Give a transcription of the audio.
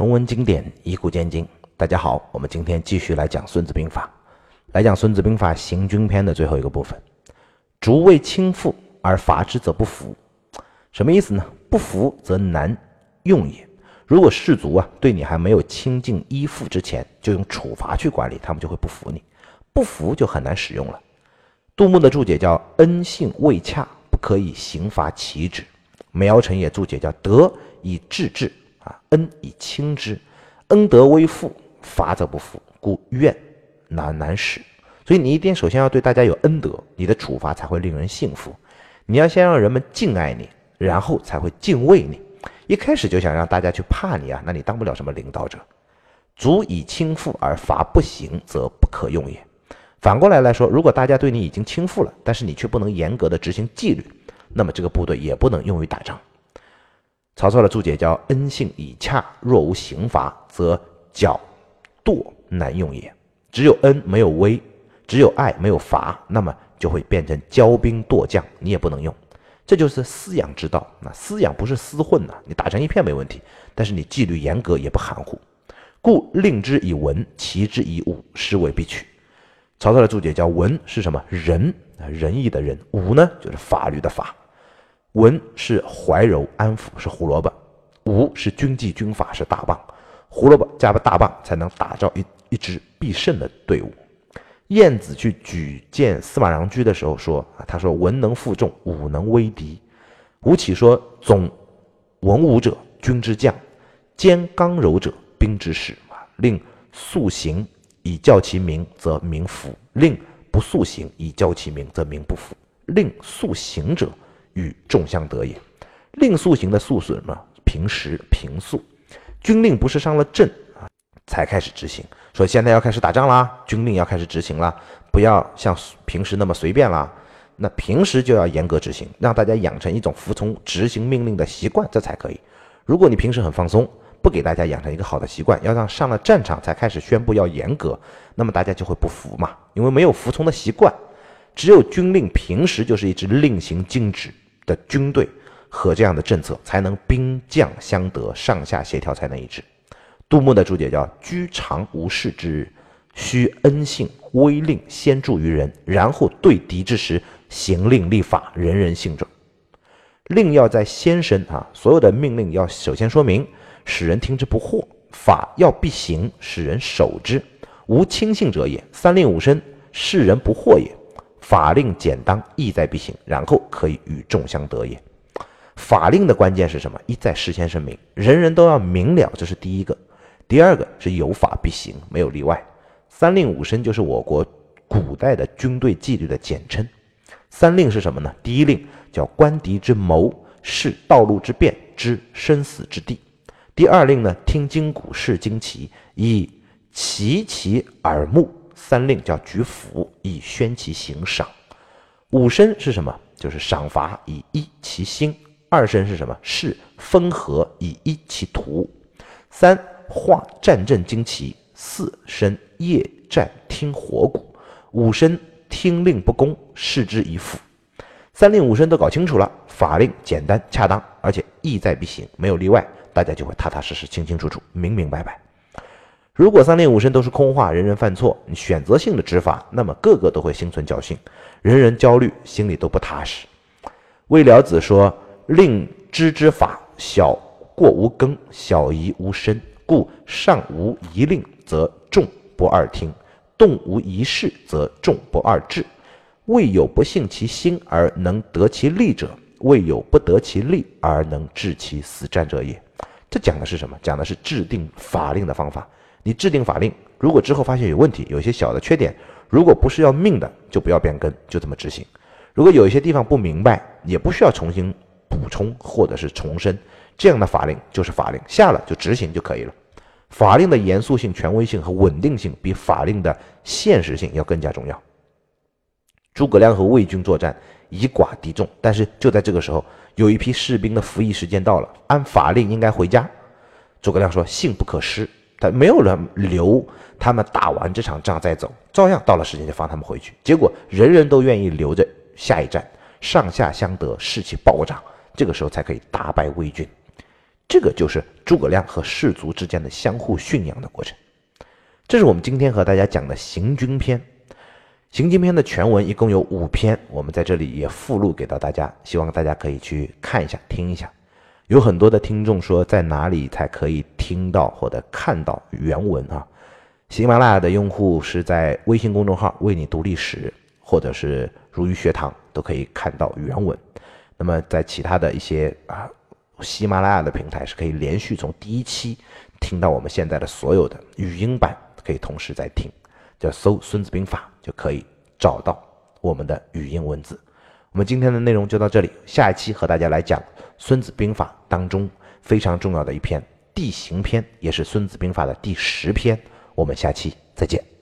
重温经典，以古鉴今。大家好，我们今天继续来讲《孙子兵法》，来讲《孙子兵法·行军篇》的最后一个部分。卒为轻负而伐之则不服，什么意思呢？不服则难用也。如果士卒啊对你还没有亲近依附之前，就用处罚去管理，他们就会不服你，不服就很难使用了。杜牧的注解叫“恩信未洽，不可以刑罚其之”。梅尧臣也注解叫“德以治之，恩以轻之，恩德微负，罚则不服，故怨难难使。”所以你一定首先要对大家有恩德，你的处罚才会令人信服。你要先让人们敬爱你，然后才会敬畏你。一开始就想让大家去怕你啊，那你当不了什么领导者。足以轻负而罚不行，则不可用也。反过来来说，如果大家对你已经倾覆了，但是你却不能严格的执行纪律，那么这个部队也不能用于打仗。曹操的注解叫“恩信以洽，若无刑罚，则狡惰难用也”。只有恩没有威，只有爱没有罚，那么就会变成骄兵惰将，你也不能用。这就是私养之道。那私养不是厮混呐，你打成一片没问题，但是你纪律严格也不含糊。故令之以文，齐之以武，是为必取。曹操的注解叫“文”是什么？仁，仁义的仁。武呢，就是法律的法。文是怀柔安抚，是胡萝卜；武是军纪军法，是大棒。胡萝卜加个大棒，才能打造一一支必胜的队伍。晏子去举荐司马穰苴的时候说：“啊，他说文能负重，武能威敌。”吴起说：“总文武者，军之将；兼刚柔者，兵之使。啊，令速行。”以教其民，则民服；令不速行，以教其民，则民不服。令速行者，与众相得也。令速行的速损嘛，平时平速。军令不是上了阵啊，才开始执行。说现在要开始打仗啦，军令要开始执行了，不要像平时那么随便啦。那平时就要严格执行，让大家养成一种服从执行命令的习惯，这才可以。如果你平时很放松，不给大家养成一个好的习惯，要让上了战场才开始宣布要严格，那么大家就会不服嘛，因为没有服从的习惯。只有军令平时就是一支令行禁止的军队和这样的政策，才能兵将相得，上下协调才能一致。杜牧的注解叫“居常无事之日，须恩信威令先助于人，然后对敌之时，行令立法，人人信者。令要在先声啊，所有的命令要首先说明。”使人听之不惑，法要必行，使人守之，无轻信者也。三令五申，世人不惑也。法令简当，意在必行，然后可以与众相得也。法令的关键是什么？一在事先声明，人人都要明了，这是第一个。第二个是有法必行，没有例外。三令五申就是我国古代的军队纪律的简称。三令是什么呢？第一令叫观敌之谋，视道路之变，知生死之地。第二令呢，听金鼓，视旌旗，以齐其耳目。三令叫举斧，以宣其行赏。五申是什么？就是赏罚，以一其心。二申是什么？是分合，以一其图。三画战阵旌旗。四申夜战听火鼓。五申听令不公，视之以斧。三令五申都搞清楚了，法令简单恰当，而且意在必行，没有例外。大家就会踏踏实实、清清楚楚、明明白白。如果三令五申都是空话，人人犯错，你选择性的执法，那么个个都会心存侥幸，人人焦虑，心里都不踏实。魏了子说：“令知之法，小过无更，小疑无声，故上无一令，则众不二听；动无一事，则众不二治。未有不信其心而能得其利者，未有不得其利而能治其死战者也。”这讲的是什么？讲的是制定法令的方法。你制定法令，如果之后发现有问题，有些小的缺点，如果不是要命的，就不要变更，就这么执行。如果有一些地方不明白，也不需要重新补充或者是重申，这样的法令就是法令，下了就执行就可以了。法令的严肃性、权威性和稳定性，比法令的现实性要更加重要。诸葛亮和魏军作战，以寡敌众，但是就在这个时候。有一批士兵的服役时间到了，按法令应该回家。诸葛亮说：“信不可失。”他没有人留他们打完这场仗再走，照样到了时间就放他们回去。结果人人都愿意留着下一站，上下相得，士气暴涨。这个时候才可以大败魏军。这个就是诸葛亮和士卒之间的相互驯养的过程。这是我们今天和大家讲的行军篇。行军篇的全文一共有五篇，我们在这里也附录给到大家，希望大家可以去看一下、听一下。有很多的听众说，在哪里才可以听到或者看到原文啊？喜马拉雅的用户是在微信公众号“为你读历史”或者是“如鱼学堂”都可以看到原文。那么在其他的一些啊喜马拉雅的平台是可以连续从第一期听到我们现在的所有的语音版，可以同时在听，就搜《孙子兵法》就可以找到我们的语音文字。我们今天的内容就到这里，下一期和大家来讲《孙子兵法》当中非常重要的一篇地形篇，也是《孙子兵法》的第十篇。我们下期再见。